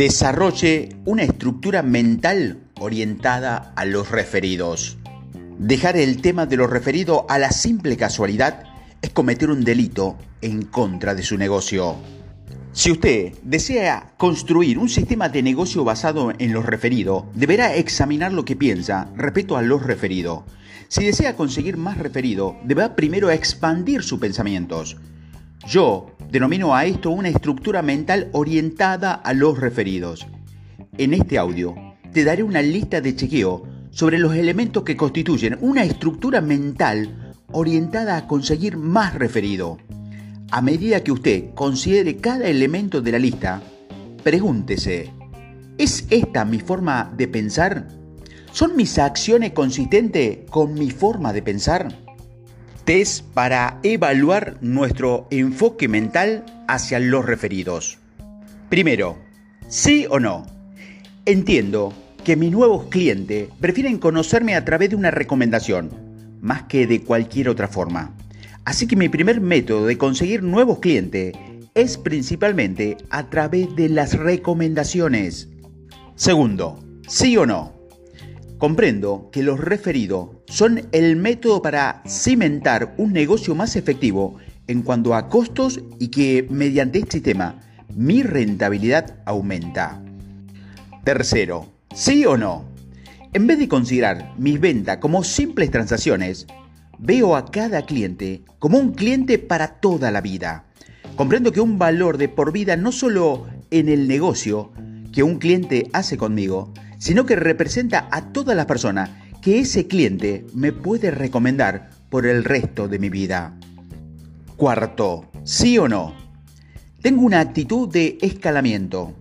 Desarrolle una estructura mental orientada a los referidos. Dejar el tema de lo referido a la simple casualidad es cometer un delito en contra de su negocio. Si usted desea construir un sistema de negocio basado en los referidos, deberá examinar lo que piensa respecto a los referidos. Si desea conseguir más referidos, deberá primero expandir sus pensamientos. Yo denomino a esto una estructura mental orientada a los referidos. En este audio te daré una lista de chequeo sobre los elementos que constituyen una estructura mental orientada a conseguir más referido. A medida que usted considere cada elemento de la lista, pregúntese, ¿es esta mi forma de pensar? ¿Son mis acciones consistentes con mi forma de pensar? Para evaluar nuestro enfoque mental hacia los referidos. Primero, ¿sí o no? Entiendo que mis nuevos clientes prefieren conocerme a través de una recomendación, más que de cualquier otra forma. Así que mi primer método de conseguir nuevos clientes es principalmente a través de las recomendaciones. Segundo, ¿sí o no? Comprendo que los referidos son el método para cimentar un negocio más efectivo en cuanto a costos y que mediante este sistema mi rentabilidad aumenta. Tercero, ¿sí o no? En vez de considerar mis ventas como simples transacciones, veo a cada cliente como un cliente para toda la vida. Comprendo que un valor de por vida no solo en el negocio que un cliente hace conmigo, sino que representa a todas las personas que ese cliente me puede recomendar por el resto de mi vida. Cuarto, ¿sí o no? Tengo una actitud de escalamiento.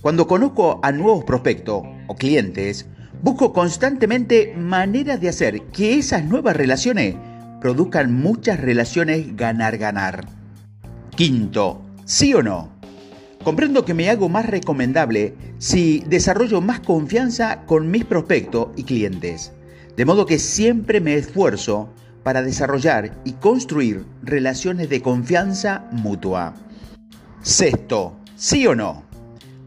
Cuando conozco a nuevos prospectos o clientes, busco constantemente maneras de hacer que esas nuevas relaciones produzcan muchas relaciones ganar-ganar. Quinto, ¿sí o no? Comprendo que me hago más recomendable si desarrollo más confianza con mis prospectos y clientes. De modo que siempre me esfuerzo para desarrollar y construir relaciones de confianza mutua. Sexto, ¿sí o no?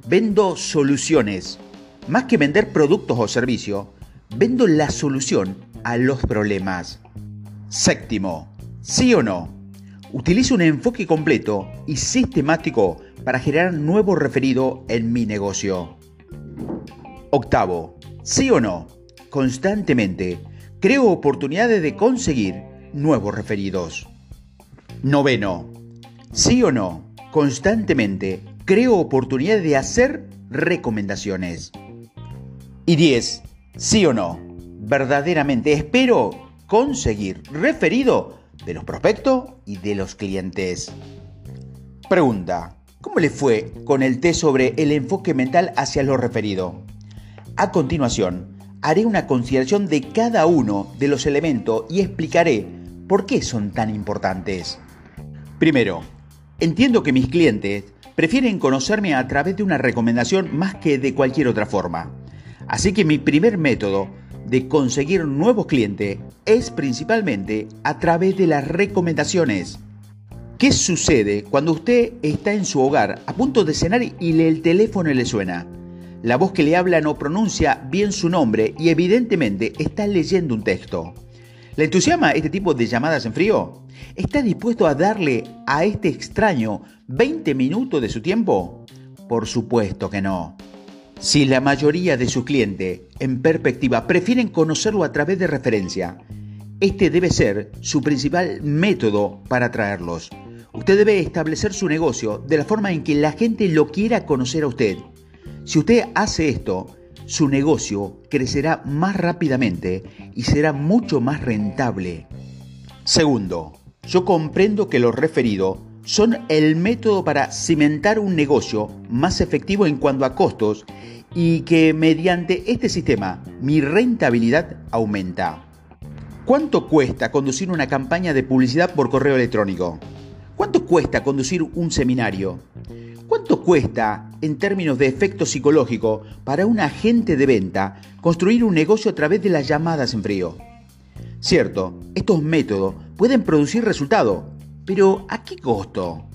Vendo soluciones. Más que vender productos o servicios, vendo la solución a los problemas. Séptimo, ¿sí o no? Utilizo un enfoque completo y sistemático para generar nuevo referido en mi negocio. Octavo, ¿sí o no? Constantemente creo oportunidades de conseguir nuevos referidos. Noveno, ¿sí o no? Constantemente creo oportunidades de hacer recomendaciones. Y 10. ¿Sí o no? Verdaderamente espero conseguir referido de los prospectos y de los clientes. Pregunta. ¿Cómo le fue con el test sobre el enfoque mental hacia lo referido? A continuación, haré una consideración de cada uno de los elementos y explicaré por qué son tan importantes. Primero, entiendo que mis clientes prefieren conocerme a través de una recomendación más que de cualquier otra forma. Así que mi primer método de conseguir nuevos clientes es principalmente a través de las recomendaciones. ¿Qué sucede cuando usted está en su hogar a punto de cenar y el teléfono le suena? La voz que le habla no pronuncia bien su nombre y evidentemente está leyendo un texto. ¿Le entusiasma este tipo de llamadas en frío? ¿Está dispuesto a darle a este extraño 20 minutos de su tiempo? Por supuesto que no. Si la mayoría de sus clientes, en perspectiva, prefieren conocerlo a través de referencia, este debe ser su principal método para atraerlos. Usted debe establecer su negocio de la forma en que la gente lo quiera conocer a usted. Si usted hace esto, su negocio crecerá más rápidamente y será mucho más rentable. Segundo, yo comprendo que los referidos son el método para cimentar un negocio más efectivo en cuanto a costos y que mediante este sistema mi rentabilidad aumenta. ¿Cuánto cuesta conducir una campaña de publicidad por correo electrónico? ¿Cuánto cuesta conducir un seminario? ¿Cuánto cuesta, en términos de efecto psicológico, para un agente de venta construir un negocio a través de las llamadas en frío? Cierto, estos métodos pueden producir resultados, pero ¿a qué costo?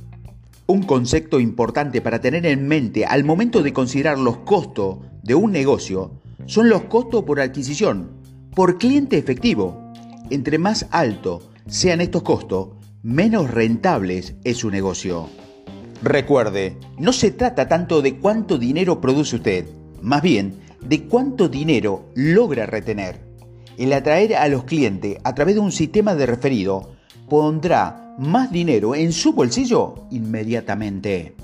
Un concepto importante para tener en mente al momento de considerar los costos de un negocio son los costos por adquisición, por cliente efectivo. Entre más alto sean estos costos, menos rentables es su negocio. Recuerde, no se trata tanto de cuánto dinero produce usted, más bien de cuánto dinero logra retener. El atraer a los clientes a través de un sistema de referido pondrá más dinero en su bolsillo inmediatamente.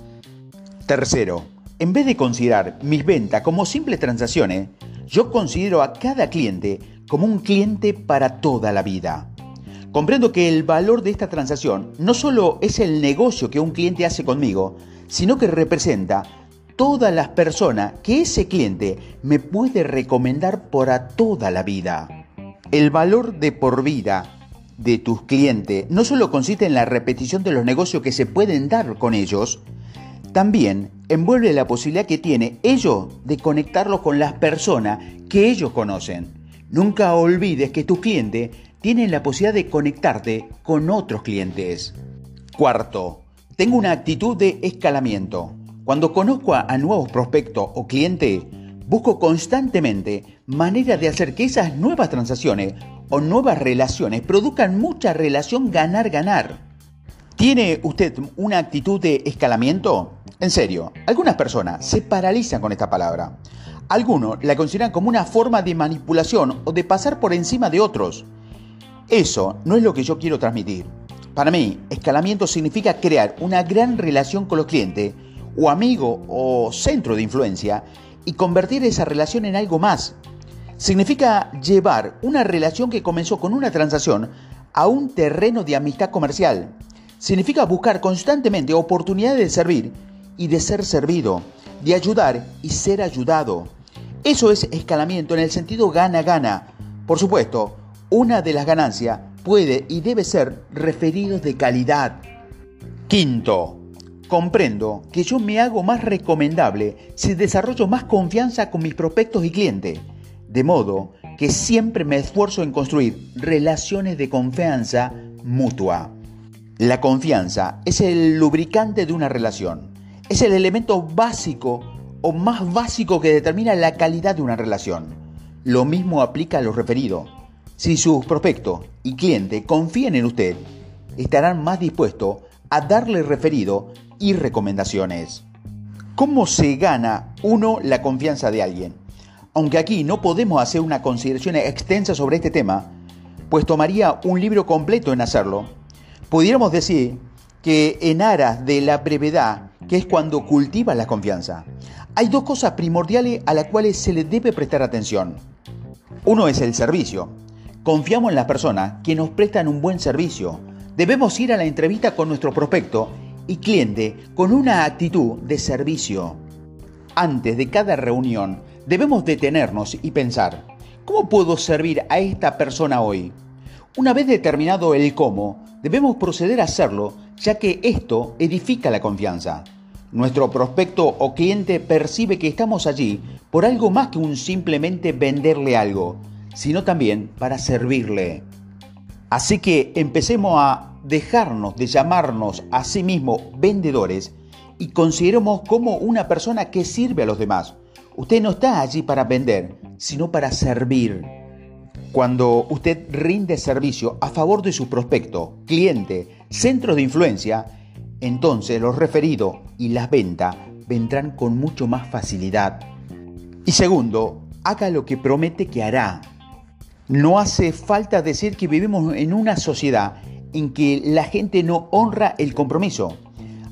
Tercero, en vez de considerar mis ventas como simples transacciones, yo considero a cada cliente como un cliente para toda la vida. Comprendo que el valor de esta transacción no solo es el negocio que un cliente hace conmigo, sino que representa todas las personas que ese cliente me puede recomendar para toda la vida. El valor de por vida de tus clientes no solo consiste en la repetición de los negocios que se pueden dar con ellos, también envuelve la posibilidad que tiene ellos de conectarlos con las personas que ellos conocen. Nunca olvides que tus clientes tienen la posibilidad de conectarte con otros clientes. Cuarto, tengo una actitud de escalamiento. Cuando conozco a nuevos prospectos o clientes, busco constantemente maneras de hacer que esas nuevas transacciones o nuevas relaciones produzcan mucha relación ganar-ganar. ¿Tiene usted una actitud de escalamiento? En serio, algunas personas se paralizan con esta palabra. Algunos la consideran como una forma de manipulación o de pasar por encima de otros. Eso no es lo que yo quiero transmitir. Para mí, escalamiento significa crear una gran relación con los clientes, o amigo o centro de influencia, y convertir esa relación en algo más. Significa llevar una relación que comenzó con una transacción a un terreno de amistad comercial. Significa buscar constantemente oportunidades de servir y de ser servido, de ayudar y ser ayudado. Eso es escalamiento en el sentido gana-gana. Por supuesto, una de las ganancias puede y debe ser referidos de calidad. Quinto, comprendo que yo me hago más recomendable si desarrollo más confianza con mis prospectos y clientes, de modo que siempre me esfuerzo en construir relaciones de confianza mutua. La confianza es el lubricante de una relación, es el elemento básico o más básico que determina la calidad de una relación. Lo mismo aplica a los referidos. Si sus prospectos y clientes confían en usted, estarán más dispuestos a darle referido y recomendaciones. ¿Cómo se gana uno la confianza de alguien? Aunque aquí no podemos hacer una consideración extensa sobre este tema, pues tomaría un libro completo en hacerlo, pudiéramos decir que en aras de la brevedad, que es cuando cultiva la confianza, hay dos cosas primordiales a las cuales se le debe prestar atención. Uno es el servicio. Confiamos en las personas que nos prestan un buen servicio. Debemos ir a la entrevista con nuestro prospecto y cliente con una actitud de servicio. Antes de cada reunión, debemos detenernos y pensar, ¿cómo puedo servir a esta persona hoy? Una vez determinado el cómo, debemos proceder a hacerlo, ya que esto edifica la confianza. Nuestro prospecto o cliente percibe que estamos allí por algo más que un simplemente venderle algo, sino también para servirle. Así que empecemos a dejarnos de llamarnos a sí mismos vendedores y consideremos como una persona que sirve a los demás. Usted no está allí para vender, sino para servir. Cuando usted rinde servicio a favor de su prospecto, cliente, centro de influencia, entonces los referidos y las ventas vendrán con mucho más facilidad. Y segundo, haga lo que promete que hará. No hace falta decir que vivimos en una sociedad en que la gente no honra el compromiso.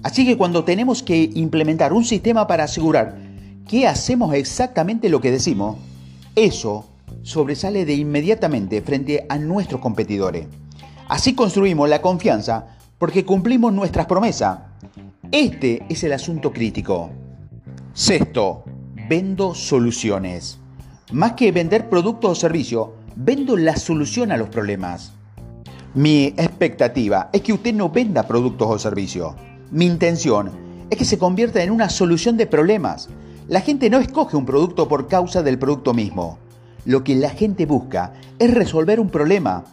Así que cuando tenemos que implementar un sistema para asegurar que hacemos exactamente lo que decimos, eso sobresale de inmediatamente frente a nuestros competidores. Así construimos la confianza porque cumplimos nuestras promesas. Este es el asunto crítico. Sexto, vendo soluciones. Más que vender productos o servicios, vendo la solución a los problemas. Mi expectativa es que usted no venda productos o servicios. Mi intención es que se convierta en una solución de problemas. La gente no escoge un producto por causa del producto mismo. Lo que la gente busca es resolver un problema,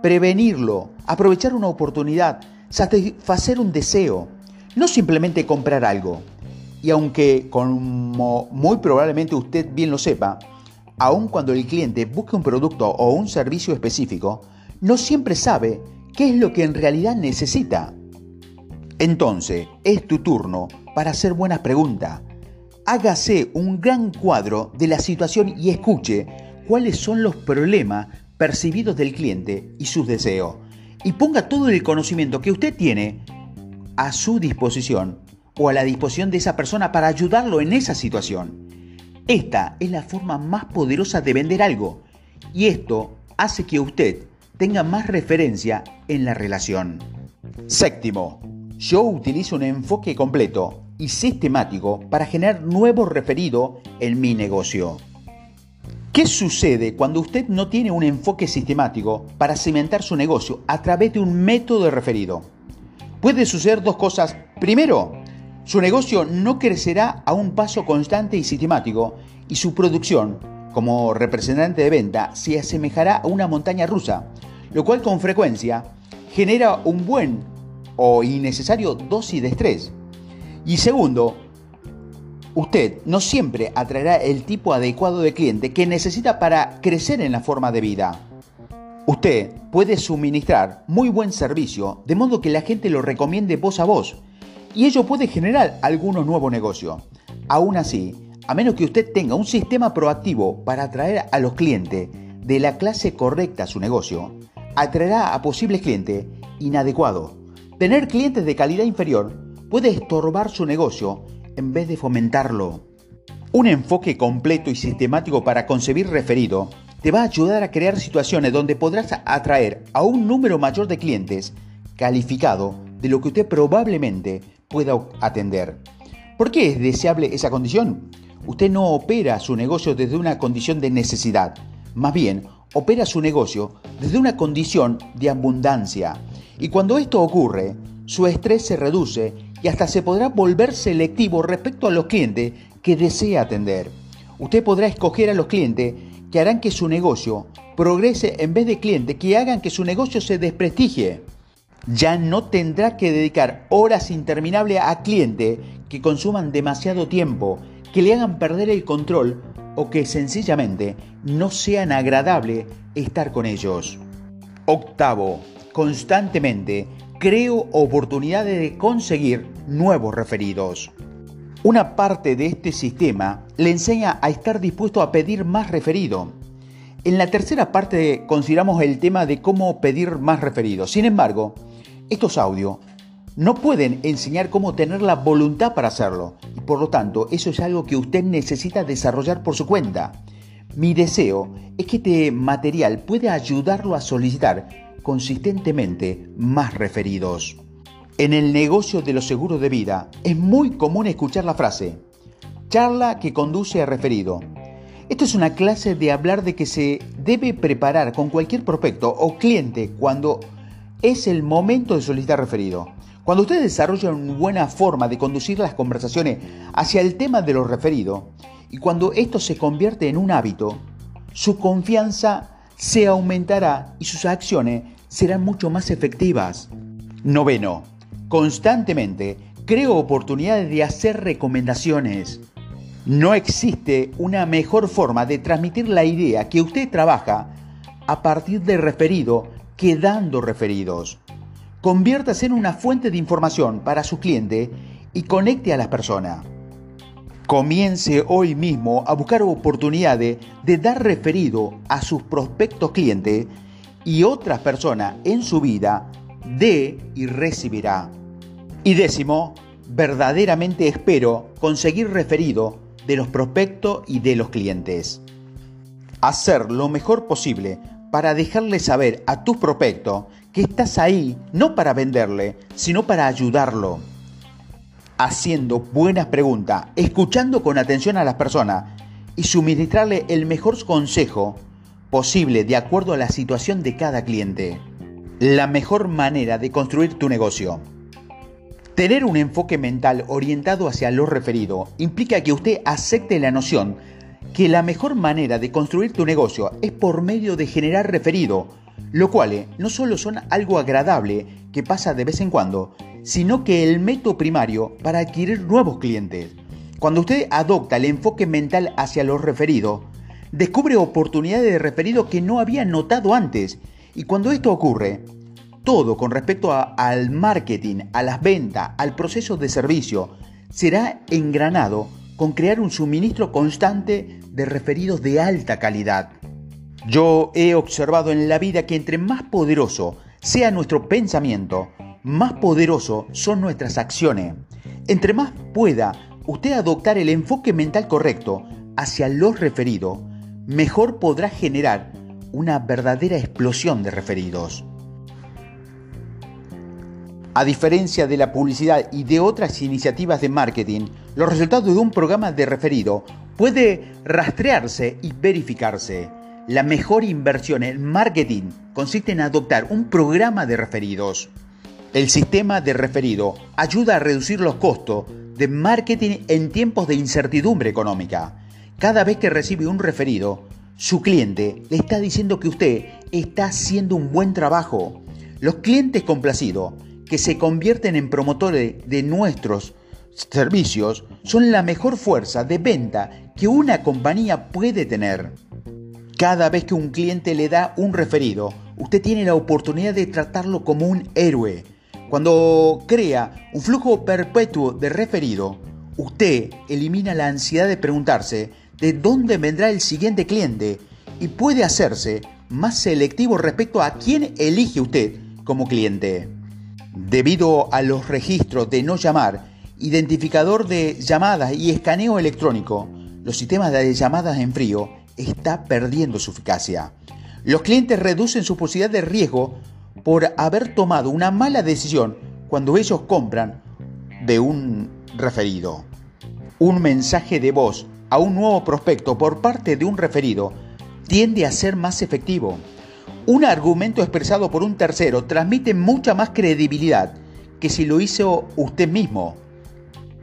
prevenirlo, aprovechar una oportunidad, satisfacer un deseo. no simplemente comprar algo. Y aunque, como muy probablemente usted bien lo sepa, aun cuando el cliente busque un producto o un servicio específico, no siempre sabe qué es lo que en realidad necesita. Entonces, es tu turno para hacer buenas preguntas. Hágase un gran cuadro de la situación y escuche cuáles son los problemas percibidos del cliente y sus deseos. Y ponga todo el conocimiento que usted tiene a su disposición o a la disposición de esa persona para ayudarlo en esa situación. Esta es la forma más poderosa de vender algo y esto hace que usted tenga más referencia en la relación. Séptimo, yo utilizo un enfoque completo y sistemático para generar nuevos referidos en mi negocio. ¿Qué sucede cuando usted no tiene un enfoque sistemático para cimentar su negocio a través de un método de referido? Puede suceder dos cosas. Primero, su negocio no crecerá a un paso constante y sistemático y su producción, como representante de venta, se asemejará a una montaña rusa, lo cual con frecuencia genera un buen o innecesario dosis de estrés. Y segundo, usted no siempre atraerá el tipo adecuado de cliente que necesita para crecer en la forma de vida. Usted puede suministrar muy buen servicio de modo que la gente lo recomiende voz a voz y ello puede generar algunos nuevos negocios. Aún así, a menos que usted tenga un sistema proactivo para atraer a los clientes de la clase correcta a su negocio, atraerá a posibles clientes inadecuados. Tener clientes de calidad inferior puede estorbar su negocio en vez de fomentarlo. Un enfoque completo y sistemático para concebir referido te va a ayudar a crear situaciones donde podrás atraer a un número mayor de clientes calificado de lo que usted probablemente pueda atender. ¿Por qué es deseable esa condición? Usted no opera su negocio desde una condición de necesidad, más bien opera su negocio desde una condición de abundancia. Y cuando esto ocurre, su estrés se reduce y hasta se podrá volver selectivo respecto a los clientes que desea atender. Usted podrá escoger a los clientes que harán que su negocio progrese en vez de clientes que hagan que su negocio se desprestigie. Ya no tendrá que dedicar horas interminables a clientes que consuman demasiado tiempo, que le hagan perder el control o que sencillamente no sean agradable estar con ellos. Octavo, constantemente creo oportunidades de conseguir nuevos referidos. Una parte de este sistema le enseña a estar dispuesto a pedir más referido. En la tercera parte consideramos el tema de cómo pedir más referido. Sin embargo, estos audios no pueden enseñar cómo tener la voluntad para hacerlo. Y por lo tanto, eso es algo que usted necesita desarrollar por su cuenta. Mi deseo es que este material pueda ayudarlo a solicitar consistentemente más referidos. En el negocio de los seguros de vida es muy común escuchar la frase, charla que conduce a referido. Esto es una clase de hablar de que se debe preparar con cualquier prospecto o cliente cuando es el momento de solicitar referido. Cuando usted desarrolla una buena forma de conducir las conversaciones hacia el tema de los referidos y cuando esto se convierte en un hábito, su confianza se aumentará y sus acciones serán mucho más efectivas. Noveno, Constantemente creo oportunidades de hacer recomendaciones. No existe una mejor forma de transmitir la idea que usted trabaja a partir de referido que dando referidos. Conviértase en una fuente de información para su cliente y conecte a las personas. Comience hoy mismo a buscar oportunidades de dar referido a sus prospectos clientes y otras personas en su vida de y recibirá. Y décimo, verdaderamente espero conseguir referido de los prospectos y de los clientes. Hacer lo mejor posible para dejarle saber a tus prospectos que estás ahí no para venderle, sino para ayudarlo. Haciendo buenas preguntas, escuchando con atención a las personas y suministrarle el mejor consejo posible de acuerdo a la situación de cada cliente. La mejor manera de construir tu negocio. Tener un enfoque mental orientado hacia lo referido implica que usted acepte la noción que la mejor manera de construir tu negocio es por medio de generar referido, lo cual no solo son algo agradable que pasa de vez en cuando, sino que el método primario para adquirir nuevos clientes. Cuando usted adopta el enfoque mental hacia los referidos, descubre oportunidades de referido que no había notado antes. Y cuando esto ocurre, todo con respecto al marketing, a las ventas, al proceso de servicio, será engranado con crear un suministro constante de referidos de alta calidad. Yo he observado en la vida que entre más poderoso sea nuestro pensamiento, más poderoso son nuestras acciones. Entre más pueda usted adoptar el enfoque mental correcto hacia los referidos, mejor podrá generar una verdadera explosión de referidos. A diferencia de la publicidad y de otras iniciativas de marketing, los resultados de un programa de referido puede rastrearse y verificarse. La mejor inversión en marketing consiste en adoptar un programa de referidos. El sistema de referido ayuda a reducir los costos de marketing en tiempos de incertidumbre económica. Cada vez que recibe un referido, su cliente le está diciendo que usted está haciendo un buen trabajo. Los clientes complacidos que se convierten en promotores de nuestros servicios son la mejor fuerza de venta que una compañía puede tener. Cada vez que un cliente le da un referido, usted tiene la oportunidad de tratarlo como un héroe. Cuando crea un flujo perpetuo de referido, usted elimina la ansiedad de preguntarse de dónde vendrá el siguiente cliente y puede hacerse más selectivo respecto a quién elige usted como cliente. Debido a los registros de no llamar, identificador de llamadas y escaneo electrónico, los sistemas de llamadas en frío está perdiendo su eficacia. Los clientes reducen su posibilidad de riesgo por haber tomado una mala decisión cuando ellos compran de un referido. Un mensaje de voz a un nuevo prospecto por parte de un referido tiende a ser más efectivo un argumento expresado por un tercero transmite mucha más credibilidad que si lo hizo usted mismo.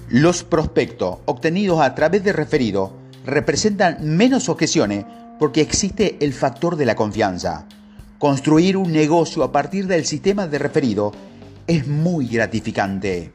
Los prospectos obtenidos a través de referido representan menos objeciones porque existe el factor de la confianza. Construir un negocio a partir del sistema de referido es muy gratificante.